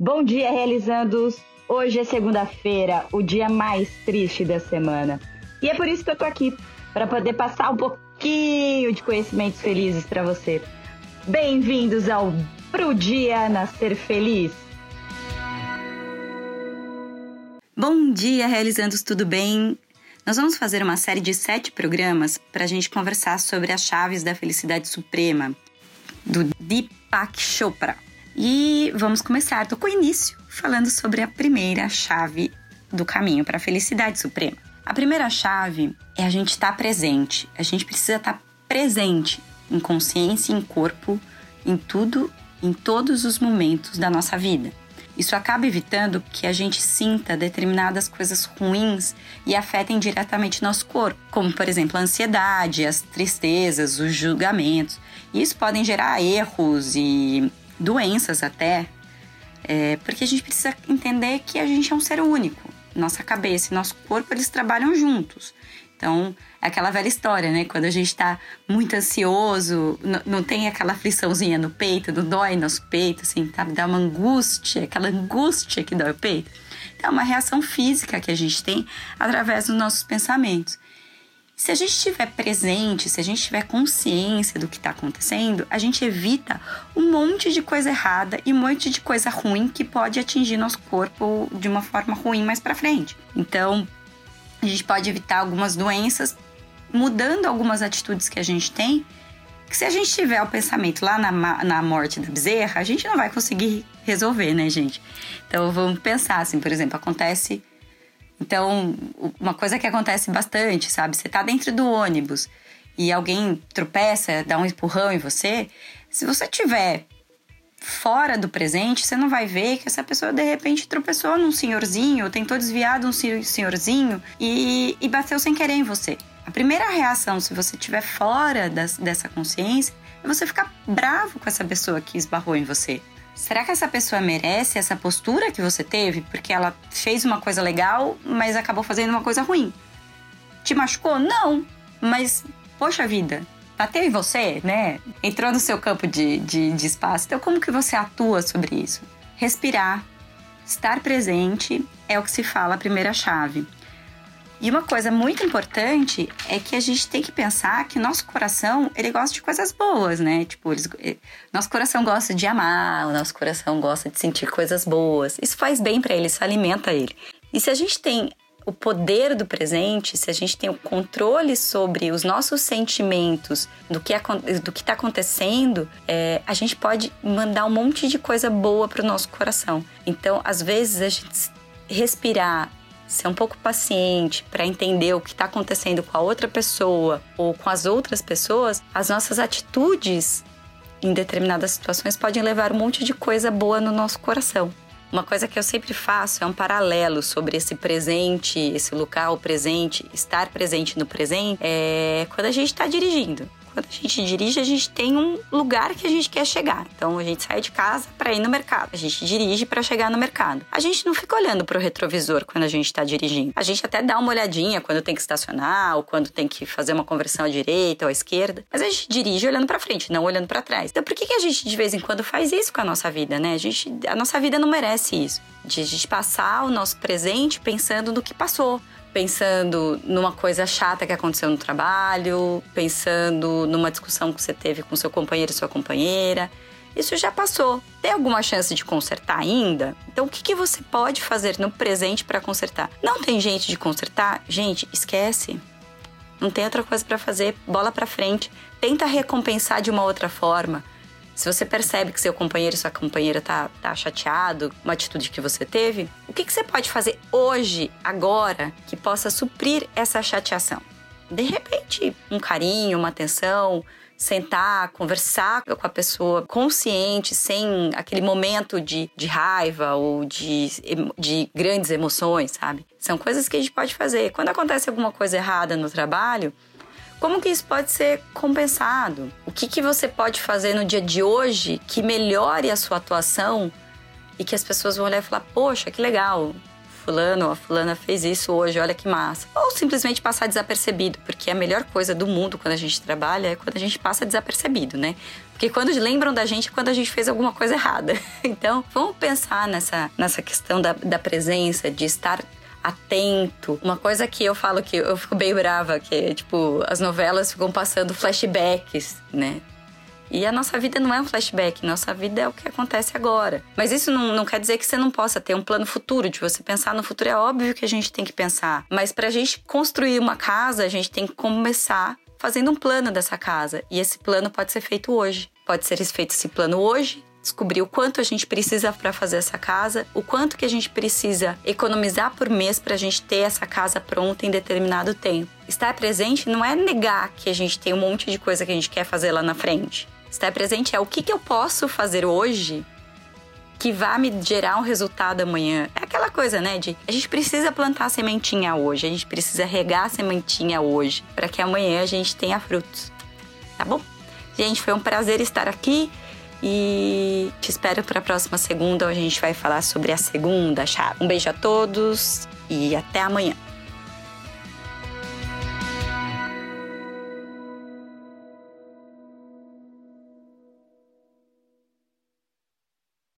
Bom dia, realizandos! Hoje é segunda-feira, o dia mais triste da semana. E é por isso que eu tô aqui, para poder passar um pouquinho de conhecimentos felizes para você. Bem-vindos ao Pro Dia Nascer Feliz. Bom dia, realizandos, tudo bem? Nós vamos fazer uma série de sete programas para a gente conversar sobre as chaves da felicidade suprema, do Deepak Chopra. E vamos começar do início falando sobre a primeira chave do caminho para a felicidade suprema. A primeira chave é a gente estar tá presente. A gente precisa estar tá presente em consciência, em corpo, em tudo, em todos os momentos da nossa vida. Isso acaba evitando que a gente sinta determinadas coisas ruins e afetem diretamente nosso corpo, como por exemplo a ansiedade, as tristezas, os julgamentos. Isso podem gerar erros e doenças até, é, porque a gente precisa entender que a gente é um ser único. Nossa cabeça e nosso corpo, eles trabalham juntos. Então, é aquela velha história, né? Quando a gente tá muito ansioso, não tem aquela afliçãozinha no peito, não dói nosso peito, assim, tá? Dá uma angústia, aquela angústia que dói o peito. Então, é uma reação física que a gente tem através dos nossos pensamentos. Se a gente estiver presente, se a gente tiver consciência do que está acontecendo, a gente evita um monte de coisa errada e um monte de coisa ruim que pode atingir nosso corpo de uma forma ruim mais para frente. Então, a gente pode evitar algumas doenças mudando algumas atitudes que a gente tem. Que se a gente tiver o pensamento lá na, na morte da bezerra, a gente não vai conseguir resolver, né, gente? Então vamos pensar assim, por exemplo, acontece então, uma coisa que acontece bastante, sabe? Você tá dentro do ônibus e alguém tropeça, dá um empurrão em você, se você tiver fora do presente, você não vai ver que essa pessoa de repente tropeçou num senhorzinho, tentou desviar de um senhorzinho e, e bateu sem querer em você. A primeira reação, se você estiver fora das, dessa consciência, é você ficar bravo com essa pessoa que esbarrou em você. Será que essa pessoa merece essa postura que você teve? Porque ela fez uma coisa legal, mas acabou fazendo uma coisa ruim. Te machucou? Não. Mas, poxa vida, bateu em você, né? Entrou no seu campo de, de, de espaço. Então, como que você atua sobre isso? Respirar, estar presente é o que se fala a primeira chave. E uma coisa muito importante é que a gente tem que pensar que nosso coração, ele gosta de coisas boas, né? Tipo, eles, eh, nosso coração gosta de amar, o nosso coração gosta de sentir coisas boas. Isso faz bem para ele, isso alimenta ele. E se a gente tem o poder do presente, se a gente tem o controle sobre os nossos sentimentos, do que do que está acontecendo, é, a gente pode mandar um monte de coisa boa para o nosso coração. Então, às vezes a gente respirar ser um pouco paciente para entender o que está acontecendo com a outra pessoa ou com as outras pessoas, as nossas atitudes em determinadas situações podem levar um monte de coisa boa no nosso coração. Uma coisa que eu sempre faço é um paralelo sobre esse presente, esse local presente, estar presente no presente, é quando a gente está dirigindo quando a gente dirige, a gente tem um lugar que a gente quer chegar. Então a gente sai de casa para ir no mercado. A gente dirige para chegar no mercado. A gente não fica olhando pro retrovisor quando a gente está dirigindo. A gente até dá uma olhadinha quando tem que estacionar ou quando tem que fazer uma conversão à direita ou à esquerda. Mas a gente dirige olhando para frente, não olhando para trás. Então por que, que a gente de vez em quando faz isso com a nossa vida, né? A gente, a nossa vida não merece isso. De a gente passar o nosso presente pensando no que passou pensando numa coisa chata que aconteceu no trabalho, pensando numa discussão que você teve com seu companheiro e sua companheira. Isso já passou. Tem alguma chance de consertar ainda? Então, o que, que você pode fazer no presente para consertar? Não tem gente de consertar? Gente, esquece. Não tem outra coisa para fazer. Bola para frente. Tenta recompensar de uma outra forma. Se você percebe que seu companheiro e sua companheira tá, tá chateado uma atitude que você teve, o que, que você pode fazer hoje, agora, que possa suprir essa chateação? De repente, um carinho, uma atenção, sentar, conversar com a pessoa consciente, sem aquele momento de, de raiva ou de, de grandes emoções, sabe? São coisas que a gente pode fazer. Quando acontece alguma coisa errada no trabalho, como que isso pode ser compensado? O que, que você pode fazer no dia de hoje que melhore a sua atuação e que as pessoas vão olhar e falar: Poxa, que legal, fulano, a fulana fez isso hoje, olha que massa. Ou simplesmente passar desapercebido, porque a melhor coisa do mundo quando a gente trabalha é quando a gente passa desapercebido, né? Porque quando lembram da gente é quando a gente fez alguma coisa errada. Então, vamos pensar nessa, nessa questão da, da presença, de estar atento. Uma coisa que eu falo que eu fico bem brava, que é, tipo, as novelas ficam passando flashbacks, né? E a nossa vida não é um flashback, nossa vida é o que acontece agora. Mas isso não, não quer dizer que você não possa ter um plano futuro, de você pensar no futuro. É óbvio que a gente tem que pensar. Mas para a gente construir uma casa, a gente tem que começar fazendo um plano dessa casa. E esse plano pode ser feito hoje. Pode ser feito esse plano hoje, descobrir o quanto a gente precisa para fazer essa casa, o quanto que a gente precisa economizar por mês para a gente ter essa casa pronta em determinado tempo. Estar presente não é negar que a gente tem um monte de coisa que a gente quer fazer lá na frente. Estar presente é o que, que eu posso fazer hoje que vá me gerar um resultado amanhã. É aquela coisa, né? De a gente precisa plantar a sementinha hoje, a gente precisa regar a sementinha hoje, para que amanhã a gente tenha frutos. Tá bom? Gente, foi um prazer estar aqui e te espero para a próxima segunda, onde a gente vai falar sobre a segunda chave. Um beijo a todos e até amanhã.